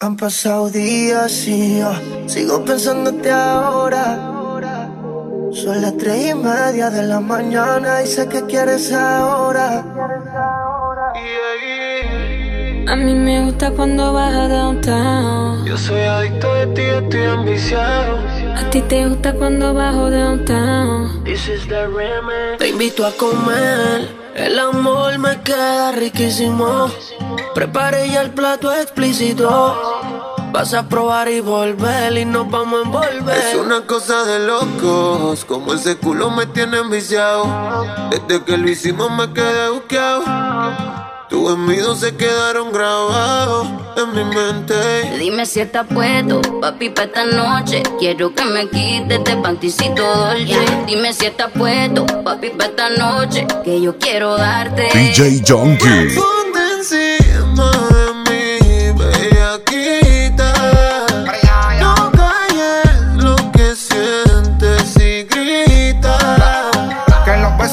Han pasado días y yo sigo pensándote ahora. Son las tres y media de la mañana y sé que quieres ahora. A mí me gusta cuando vas a downtown. Yo soy adicto de ti, estoy ambiciado. A ti te gusta cuando bajo downtown. This is the remix. Te invito a comer, el amor me queda riquísimo. Prepare ya el plato explícito. Vas a probar y volver y nos vamos a envolver. Es una cosa de locos, como ese culo me tiene enviciado. Desde que lo hicimos me quedé buscado. Tus envidos se quedaron grabados en mi mente. Dime si estás puesto, papi, pa' esta noche. Quiero que me quites este panticito dolce. Dime si estás puesto, papi, pa' esta noche. Que yo quiero darte. DJ Junkie.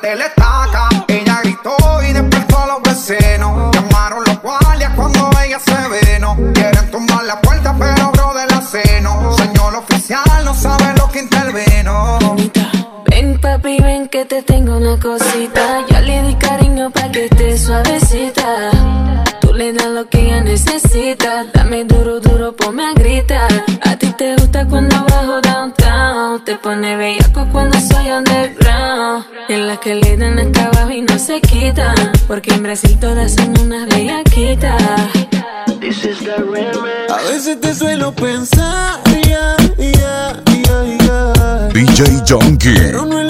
tele A veces te suelo pensar, yeah, yeah, yeah, DJ Junkie.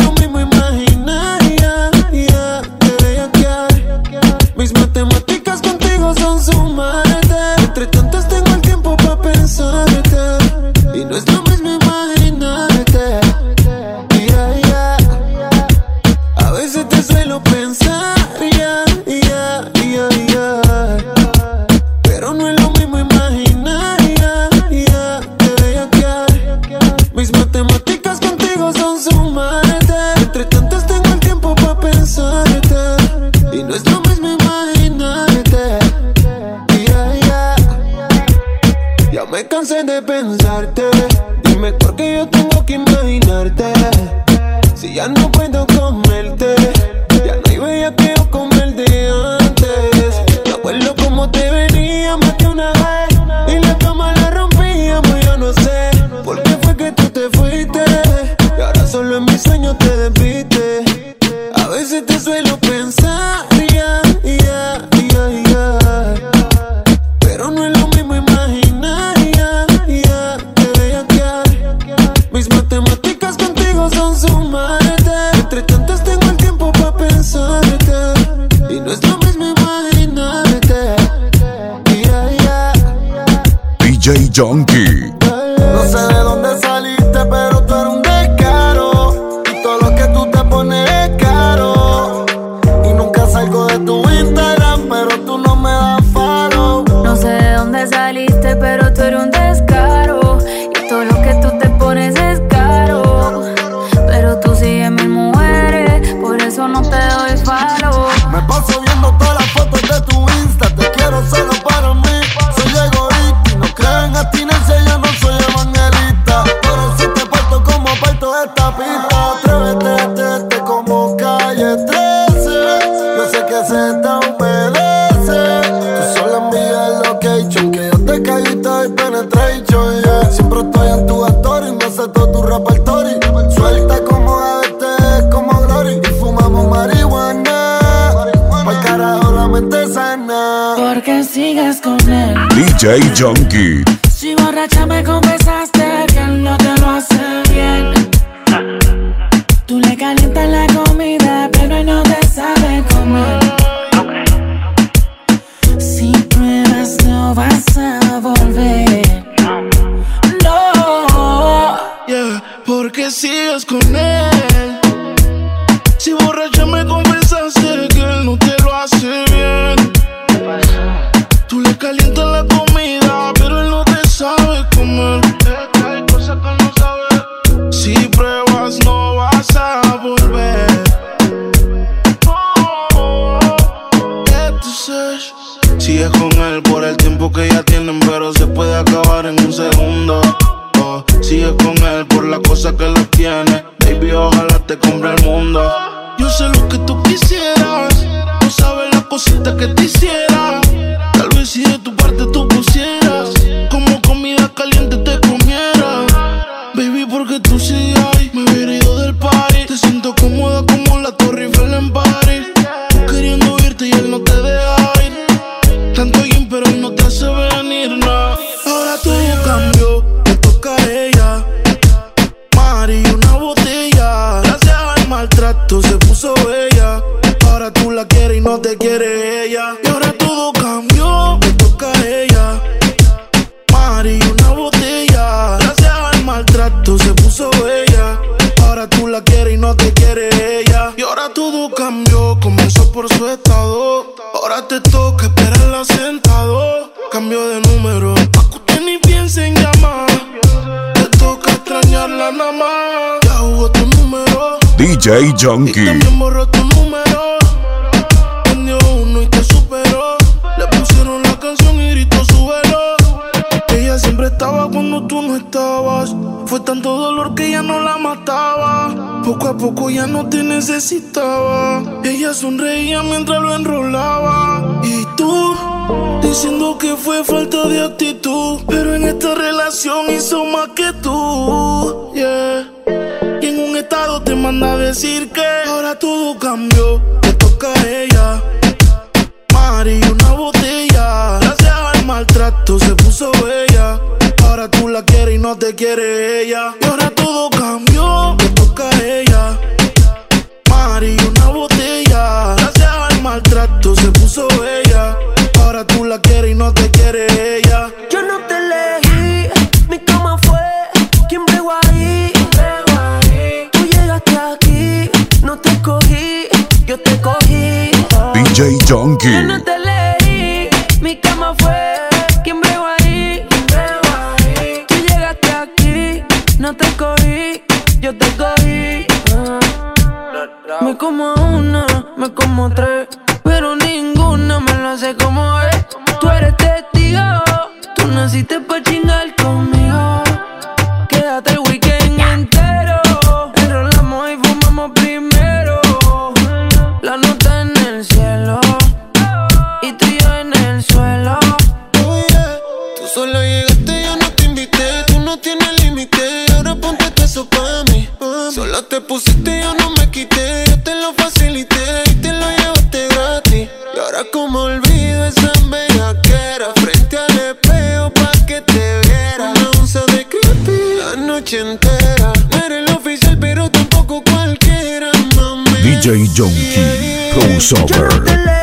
Donkey. que sigas con él. DJ Junkie. Si borracha me confesaste que él no te lo hace bien. Tú le calientas la comida, pero él no te sabe comer. Si pruebas no vas a volver. No. Yeah, porque sigas con él. Si borracha me confesaste no estabas. Fue tanto dolor que ya no la mataba. Poco a poco ya no te necesitaba. Ella sonreía mientras lo enrolaba. Y tú, diciendo que fue falta de actitud. Pero en esta relación hizo más que tú. Yeah. Te manda a decir que ahora todo cambió. Te toca a ella. Mari, una botella. Gracias al maltrato se puso bella. Ahora tú la quieres y no te quiere ella. Y ahora todo cambió. Te toca a ella. Mari, una botella. Gracias al maltrato se puso bella. Ahora tú la quieres y no te quiere DJ Junkie. no te elegí, mi cama fue quien bregó ahí. Tú llegaste aquí, no te escogí, yo te cogí. Ah. Me como una, me como tres, pero ninguna me lo hace como es. Tú eres testigo, tú naciste pa' chingar conmigo. Mí. Solo te pusiste, yo no me quité. Yo te lo facilité y te lo llevaste gratis. Y ahora, como olvido esa bellaquera. Frente al espejo pa' que te viera. Una onza de creepy la noche entera. No eres el oficial, pero tampoco cualquiera, mami. DJ Junkie. Crossover.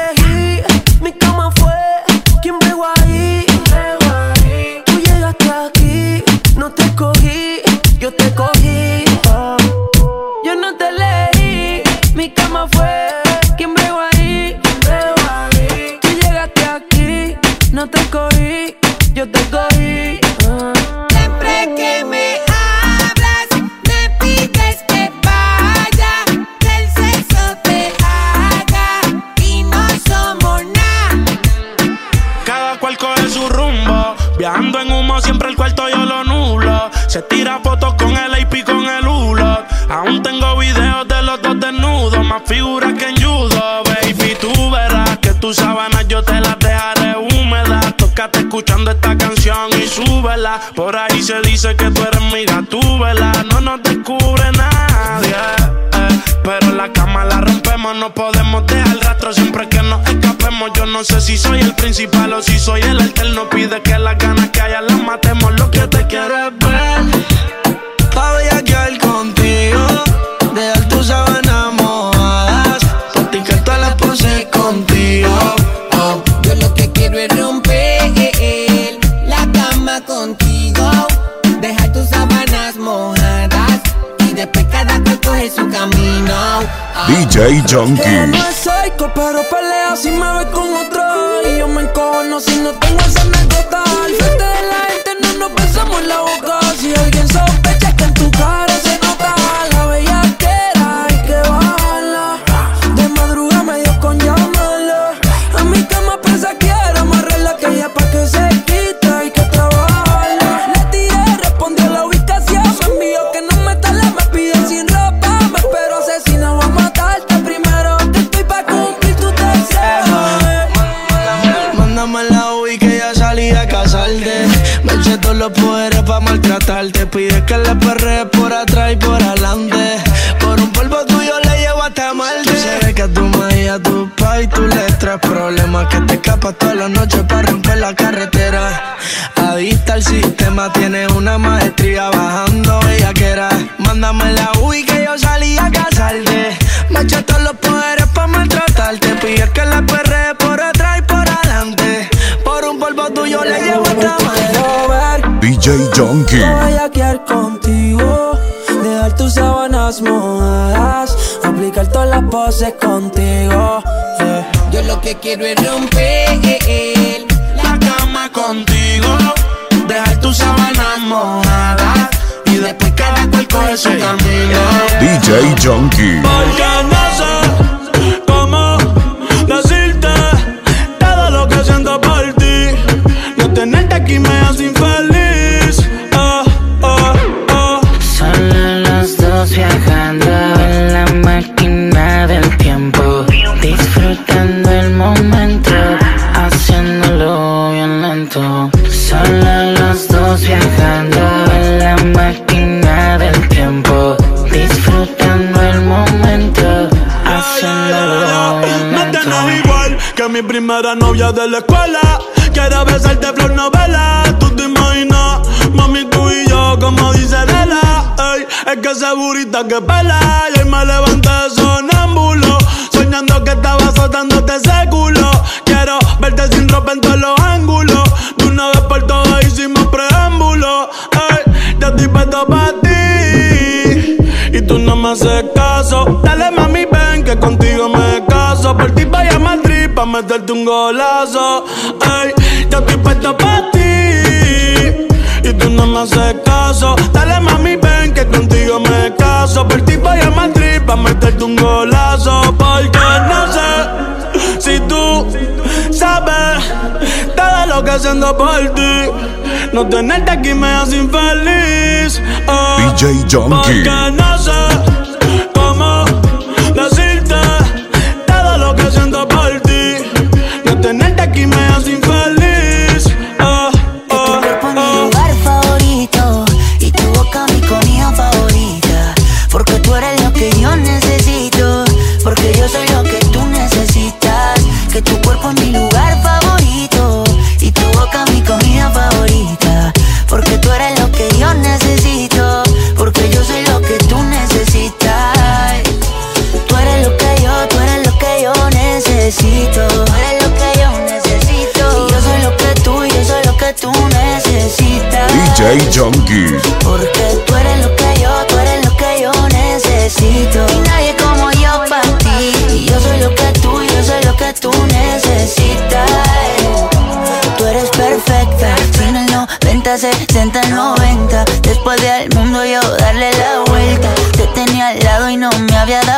Que tú eres mi gatúbela. No nos descubre nadie. eh. Pero la cama la rompemos, no podemos dejar rastro siempre que nos escapemos. Yo no sé si soy el principal o si soy el alterno. Pide que las ganas que haya las matemos. Lo que te quiero es ver. Pa' bellaquear contigo, DJ Junkie. es psycho, pero pelea si me ve con otro. Y yo me encojono si no tengo esa anécdota. Al frente de la gente no nos besamos en la boca. Eché todos los poderes pa' maltratarte. Pide que la perre por atrás y por adelante. Por un polvo tuyo le llevo hasta Marte. Se ve que tu madre y a tu pa' y tú le traes problemas. Que te escapas todas las noches para romper la carretera. Adicta al sistema, tiene una maestría bajando bellaquera. Mándame la UI que yo salí a casarte. Me todos los poderes pa' maltratarte. Pide que la tuyo le llevo hasta Marte. DJ Junkie. bellaquear contigo, dejar tus sábanas mojadas, aplicar todas las poses contigo. yeah. Yo lo que quiero es romper La cama contigo, dejar tus sábanas mojadas y después cada cual coge su camino. DJ Junkie. Lento. Solo los dos viajando en la máquina del tiempo, disfrutando el momento, haciéndolo No lento. tenés igual que mi primera novia de la escuela. Quiero besarte flor novela. Tú te imaginas, mami, tú y yo, como dice Lela. Ey, es que esa burita que pela. Haces caso. Dale mami, ven que contigo me caso. Por ti vaya a Madrid pa' meterte un golazo. Ey, ya estoy puesto pa' ti. Y tú no me haces caso. Dale mami, ven que contigo me caso. Por ti vaya a Madrid pa' meterte un golazo. Porque no sé si tú sabes todo lo que haciendo por ti. No tenerte aquí me hace infeliz. Oh. DJ Junkie. Porque no sé tenerte aquí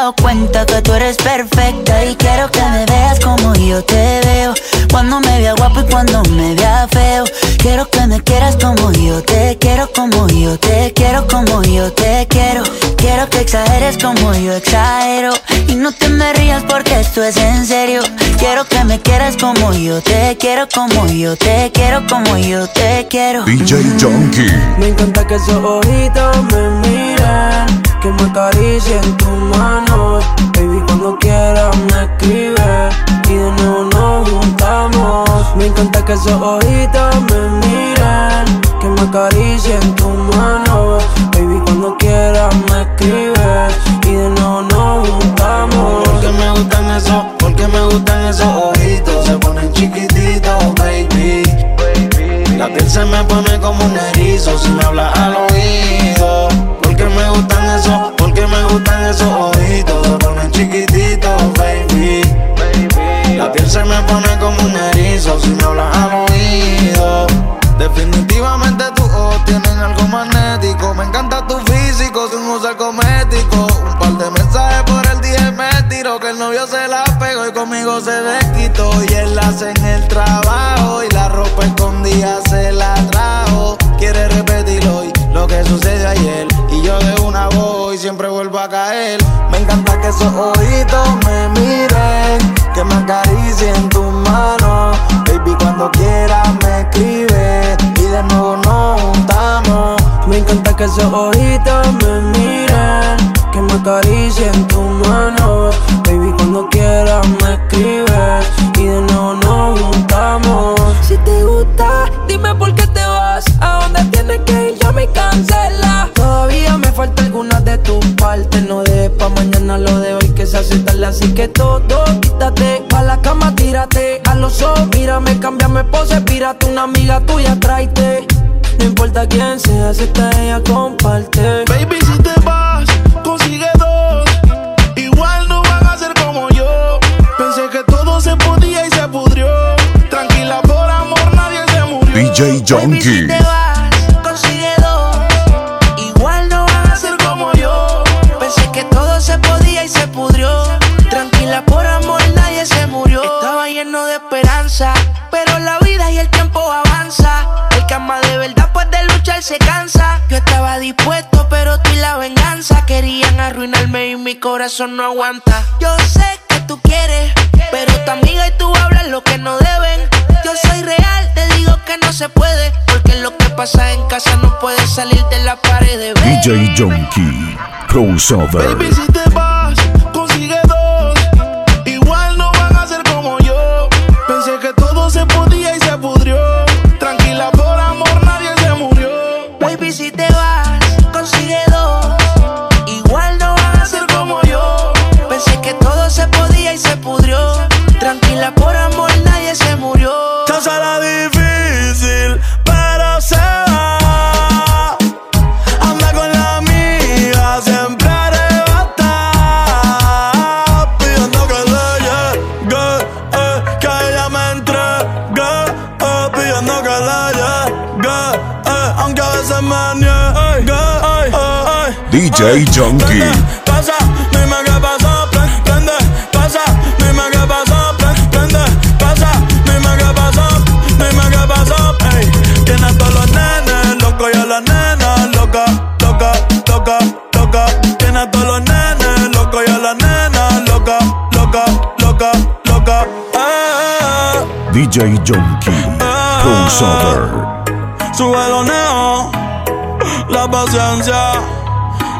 dado cuenta que tú eres perfecta. Y quiero que me veas como yo te veo. Cuando me vea guapo y cuando me vea feo. Quiero que me quieras como yo te quiero, como yo te quiero, como yo te quiero. Quiero que exageres como yo exagero. Y no te me rías porque esto es en serio. Quiero que me quieras como yo te quiero, como yo te quiero, como yo te quiero. DJ Junkie. Me encanta que esos ojitos me miran. Que me acaricie en tus manos. Baby, cuando quieras me escribes y de nuevo nos juntamos. Me encanta que esos ojitos me miren, que me acaricie en tus manos. Baby, cuando quieras me escribes y de nuevo nos juntamos. Porque me gustan esos, porque me gustan esos ojitos. Se ponen chiquititos, baby. La piel se me pone como un erizo si me hablas esos ojitos. Se ponen chiquititos, baby. La piel se me pone como un erizo si me hablas al oído. Definitivamente tus ojos tienen algo magnético. Me encanta tu físico sin usar cosmético. Un par de mensajes por el día me tiro que el novio se la pegó y conmigo se desquitó. Y él hace en el trabajo y la ropa escondida se la trajo. Quiere repetir hoy lo que sucedió ayer. Y siempre vuelvo a caer. Me encanta que esos ojitos me miren, que me acaricien tus manos. Baby, cuando quieras me escribe y de nuevo nos juntamos. Me encanta que esos ojitos me miren, que me acaricien tus tus partes. No dejes pa' mañana lo de hoy que se hace tarde. Así que todo, quítate. Pa' la cama, tírate. A los ojos, mírame, cámbiame pose. Pírate una amiga tuya, tráete. No importa quién sea, si está ella, comparte. Baby, si te vas, consigue dos. Igual no van a ser como yo. Pensé que todo se podía y se pudrió. Tranquila, por amor, nadie se murió. DJ Junkie. Se cansa. Yo estaba dispuesto, pero tú y la venganza querían arruinarme y mi corazón no aguanta. Yo sé que tú quieres, pero tu amiga y tú hablan lo que no deben. Yo soy real, te digo que no se puede, porque lo que pasa en casa no puede salir de la pared. DJ Junkie. Crossover. Baby, si te DJ Junkie. Pasa, dime qué pasó, pre- prende, pasa, dime qué pasó, pre- prende, pasa, dime qué pasó, dime qué pasó, ey. Tiene a todos los nenes locos y a las nenas loca, loca, loca, loca. Tiene a todos los nenes locos y a las nenas loca, loca, loca, loca. Eh, DJ Junkie. Crossover. Sube la paciencia.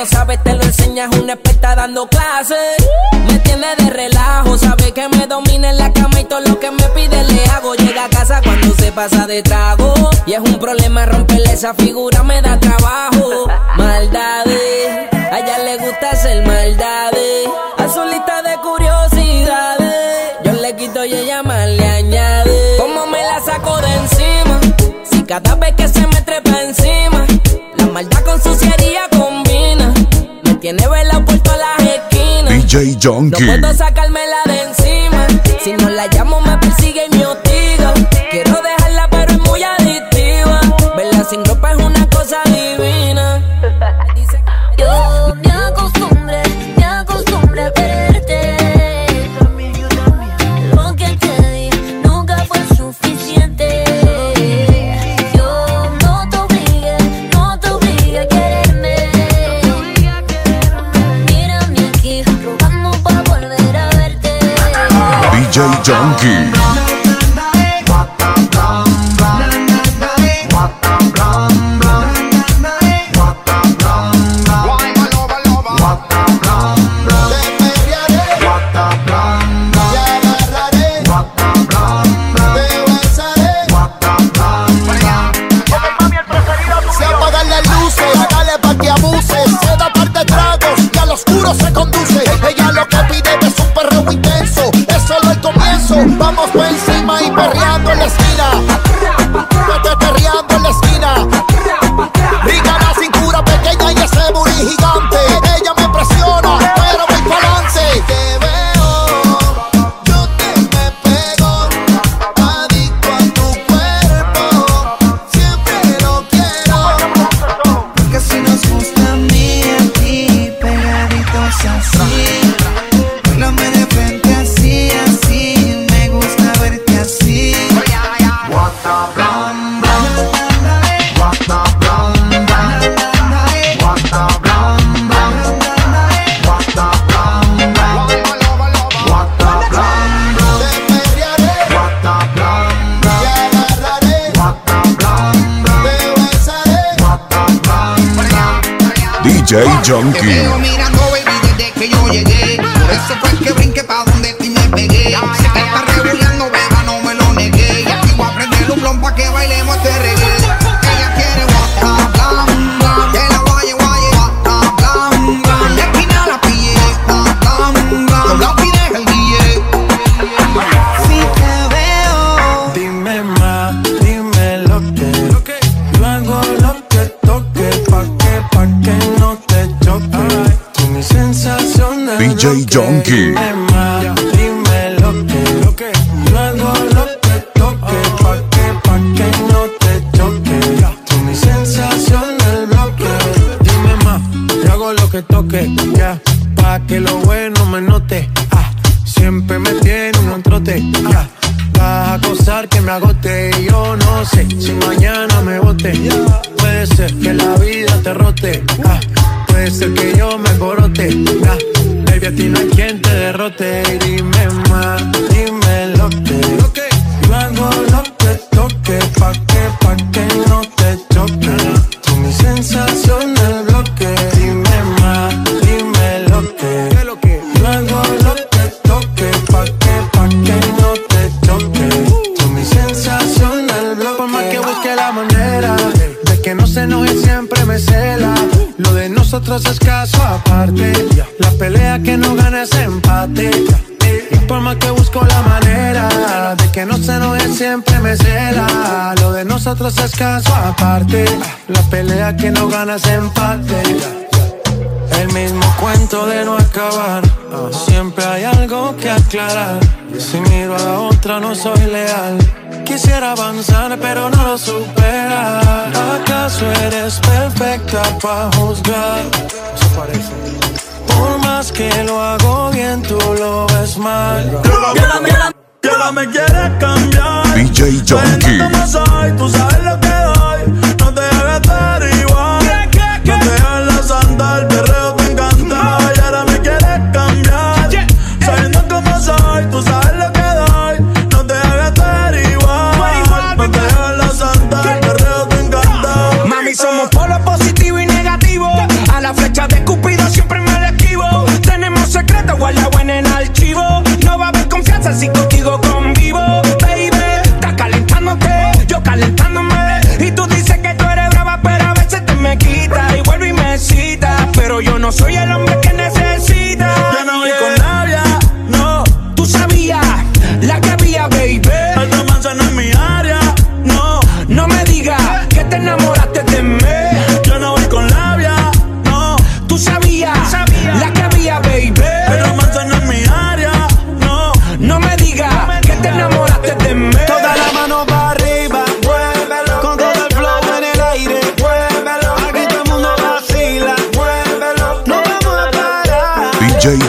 no sabes te lo enseñas una experta dando clases. Me tiene de relajo, sabe que me domina en la cama y todo lo que me pide le hago. Llega a casa cuando se pasa de trago. Y es un problema romperle esa figura, me da trabajo. Maldades, a ella le gusta hacer maldades. A su lista de curiosidades, yo le quito y ella más le añade. Como me la saco de encima, si cada vez que se me trepa encima, la maldad con. Me tiene velado por todas las esquinas. DJ No Junkie. puedo sacármela de encima. Si no la llamo, me persigue y me hostiga. Quiero dejarla, pero es muy adictiva. Verla sin ropa es una cosa divina. Hey, Junkie. Vamos pues. Donkey. haces caso aparte. La pelea que no ganas empate. El mismo cuento de no acabar. Siempre hay algo que aclarar. Si miro a la otra no soy leal. Quisiera avanzar pero no lo supera. ¿Acaso eres perfecta para juzgar? Por más que lo hago bien tú lo ves mal me quieres cambiar. DJ Junkie. Como soy, tú sabes lo que doy. No te hagas derivar. No te hagas andar, perreo soy el hombre que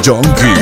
Donkey.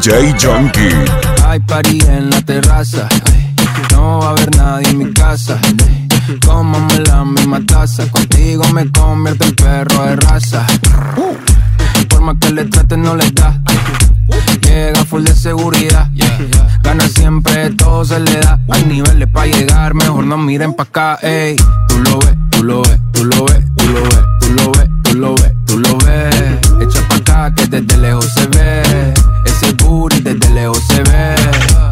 DJ Junkie. Hay party en la terraza. No va a haber nadie en mi casa. Cómame la misma taza. Contigo me convierto en perro de raza. Por más que le trate, no le da. Llega full de seguridad. Gana siempre, todo se le da. Hay niveles para llegar, mejor no miren pa' acá. Ey. Tú lo ves, tú lo ves, tú lo ves, tú lo ves, tú lo ves, tú lo ves, tú lo ves. Echa pa' acá que desde lejos se ve. Desde lejos se ve.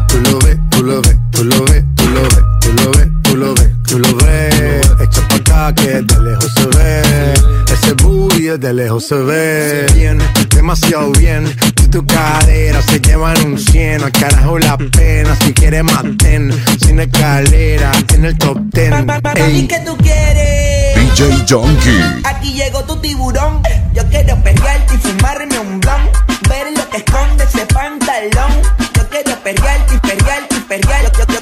Tú lo ves, tú lo ves, tú lo ves, tú lo ves, tú lo ves, tú lo ves, tú lo ves. Echa pa' acá que de lejos se ve. Ese booty de lejos se ve. Bien, demasiado bien. Tú y tu cadera se llevan un cien. Al carajo la pena. Si quieres maten. Sin escalera en el top ten. Mami, Ey. ¿qué tú quieres? DJ Junkie. Aquí llegó tu tiburón. Yo quiero perrearte y fumarme un blon. Ver lo que esconde ese pantalón. Yo quiero perrearte y perrearte y perrear. Yo, yo,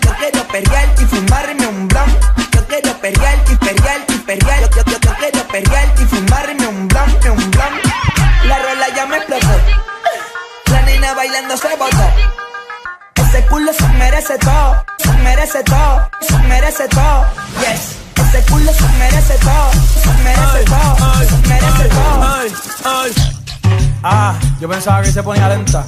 yo pensaba que se ponía lenta.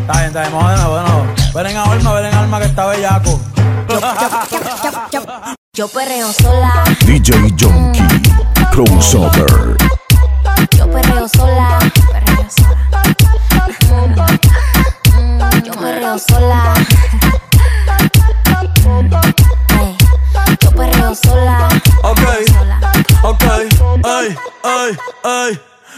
Está bien, está bien, vamos de nuevo, de nuevo. Ven en alma, ven en alma que está bellaco. Yo perreo sola, DJ Junkie. Crossover. yo perreo sola, perreo sola. Yo perreo sola. Yo perreo sola. Ok, ok, ay, ay, ay.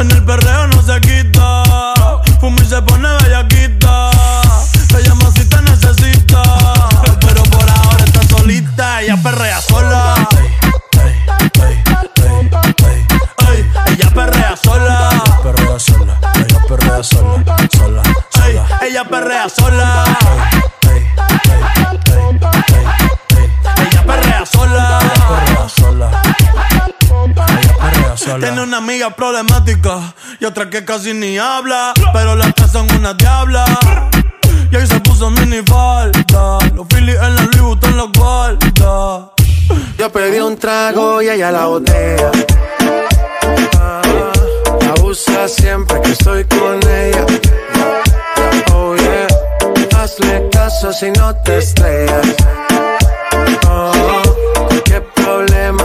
En el perreo no se quita. Fuma y se pone bellaquita. Te llama si te necesita. Pero por ahora está solita. Ella perrea sola. Ella perrea sola. Perrea sola, ella perrea sola, sola, ella perrea sola. Sola. Tiene una amiga problemática y otra que casi ni habla. Pero las tres son una diabla. Y ahí se puso mini falta. Los Phillies en la Louis Vuitton los guarda. Yo pedí un trago y ella la botella. Ah, abusa siempre que estoy con ella. Oh yeah, hazle caso si no te estrellas. Oh, qué problema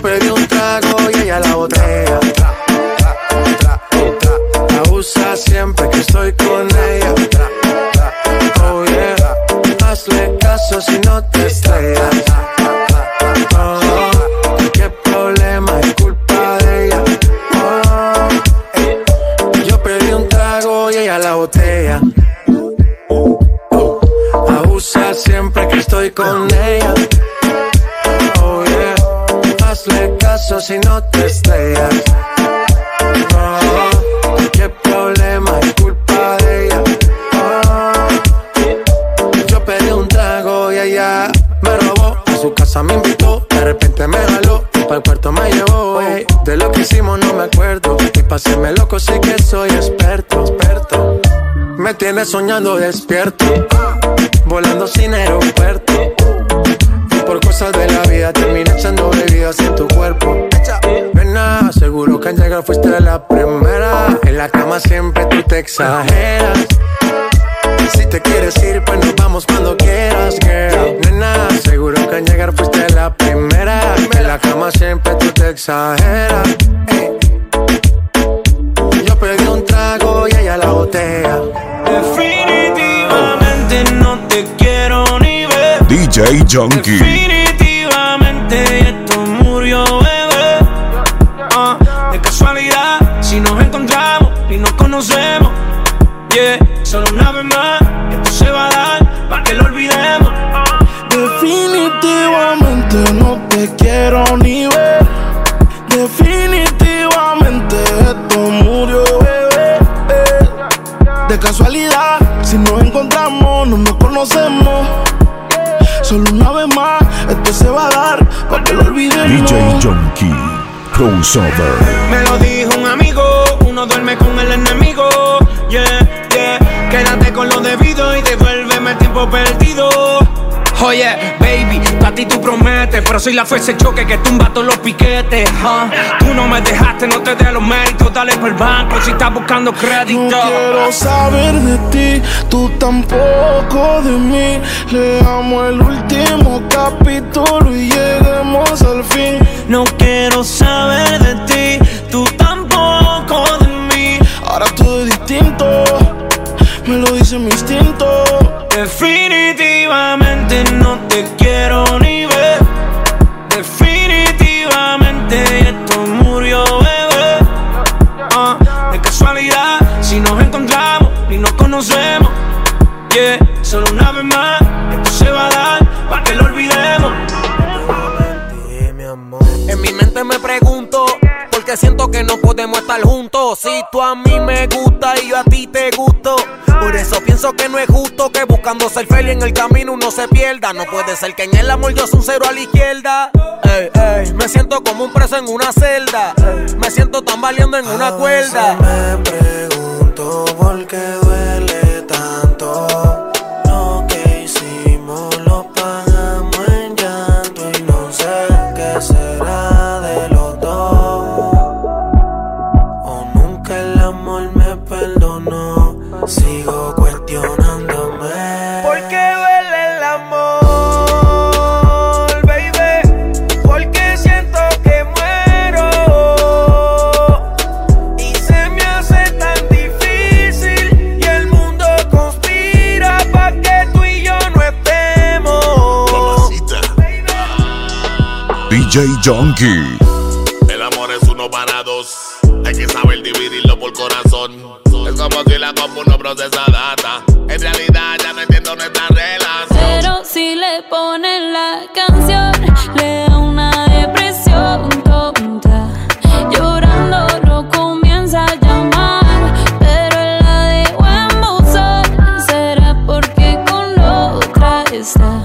Yo pedí un trago y ella la botella. Abusa siempre que estoy con ella. Oh hazle caso si no te estrellas. Oh, qué problema es culpa de ella. Oh. Yo pedí un trago y ella la botella. Abusa siempre que estoy con ella. Piso si no te estrellas. Oh, qué problema es culpa de ella. Oh, yo pedí un trago y ella me robó. A su casa me invitó, de repente me jaló. Para el cuarto me llevó. ey. De lo que hicimos no me acuerdo. Y pa' hacerme loco sí que soy experto, experto. Me tienes soñando despierto, volando sin aeropuerto. Y por cosas de la vida terminé echando bebidas en tu cuerpo. Nena, seguro que al llegar fuiste la primera. En la cama siempre tú te exageras. Si te quieres ir, pues nos vamos cuando quieras, girl. Nena, seguro que al llegar fuiste la primera. En la cama siempre tú te exageras. Yo pedí un trago y ella la botella. Definitivamente no te quiero ni ver. DJ Junkie. Crossover. Me Oye, baby, a ti tú prometes, pero soy la fuerza de choque que tumba todos los piquetes. Tú no me dejaste, no te dé los méritos, dale por el banco si estás buscando crédito. No quiero saber de ti, tú tampoco de mí. Leamos el último capítulo y lleguemos al fin. No quiero saber de ti, me lo dice mi instinto. Definitivamente no te quiero ni ver. Definitivamente esto murió, bebé. Ah, de casualidad, si nos encontramos y nos conocemos. Yeah, solo una vez más, esto se va a dar para que lo olvidemos. En mi mente me pregunto, porque siento que no podemos estar juntos. Si tú a mí me gusta y yo a ti te gusto. Por eso pienso que no es justo que buscando ser feliz en el camino uno se pierda. No puede ser que en el amor yo soy un cero a la izquierda. Ey, ey, me siento como un preso en una celda. Ey, me siento tan valiendo en una cuerda. Me pregunto por qué DJ Junkie. El amor es uno para dos. Hay que saber dividirlo por corazón. Es como si la compu no procesa data. En realidad ya no entiendo nuestra relación. Pero si le ponen la canción, le da una depresión tonta. Llorando no comienza a llamar, pero él la dejó en buzón. Será porque con la otra está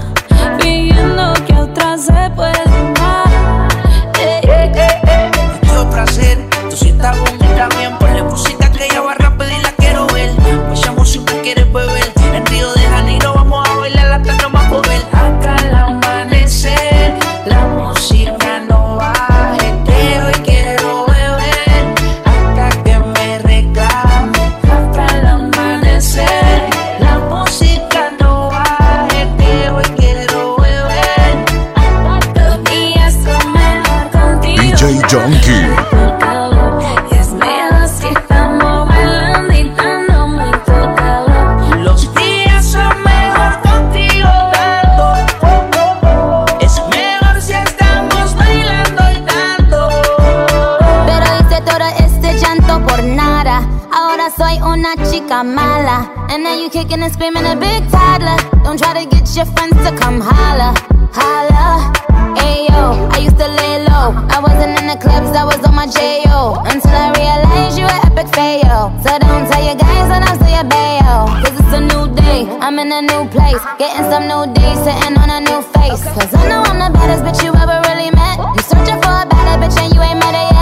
kicking and screaming a big toddler. Don't try to get your friends to come holla, holla. Ayo, I used to lay low. I wasn't in the clubs, I was on my J.O. Until I realized you were epic fail. So don't tell your guys when I'm your bail. Cause it's a new day, I'm in a new place. Getting some new days, sitting on a new face. Cause I know I'm the baddest bitch you ever really met. You searching for a better bitch and you ain't met her yet.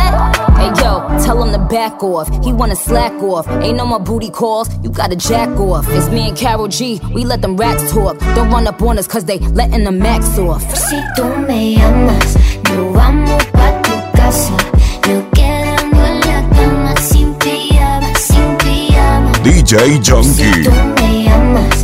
Hey tell him to back off. He wanna slack off. Ain't no more booty calls, you gotta jack off. It's me and Carol G, we let them racks talk. Don't run up on us cause they letting the max off. Si tú me llamas, nos vamos pa' tu casa. Nos quedamos en la cama sin pijama, sin pijama. DJ Junkie. Si tú me llamas,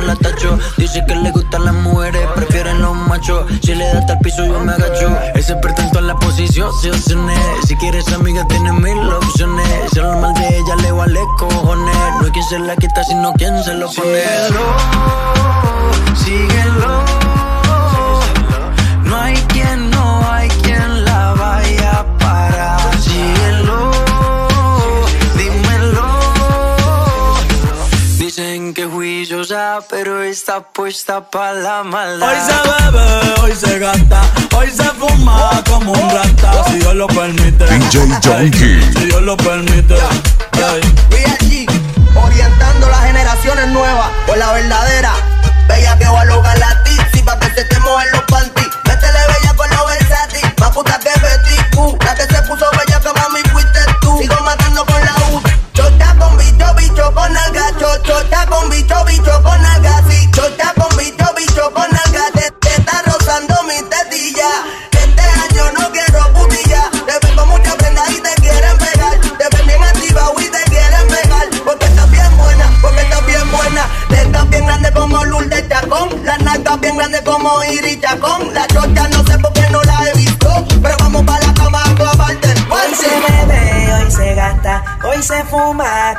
la tacho. Dice que le gustan las mujeres, prefieren los machos. Si le da hasta el piso, yo me agacho. Es experta en todas las posiciones. Si quieres amiga, tiene mil opciones. Si hablar mal de ella, le vale cojones. No hay quien se la quita, sino quien se lo pone. síguelo. No pero está puesta pa' la maldad. Hoy se bebe, hoy se gasta, hoy se fuma como un rata, si Dios lo permite. DJ Junkie. Si Dios lo permite. G, orientando las generaciones nuevas por la verdadera. Bella que va a lograr la tizi pa' que se te mojen los panties.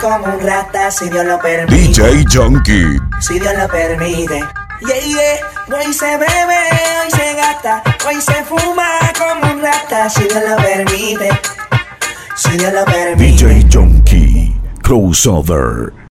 Como un rata, si Dios lo permite. DJ Junkie. Si Dios lo permite. Yeah, yeah. Hoy se bebe, hoy se gasta, hoy se fuma como un rata, si Dios lo permite. Si Dios lo permite. DJ Junkie. Crossover.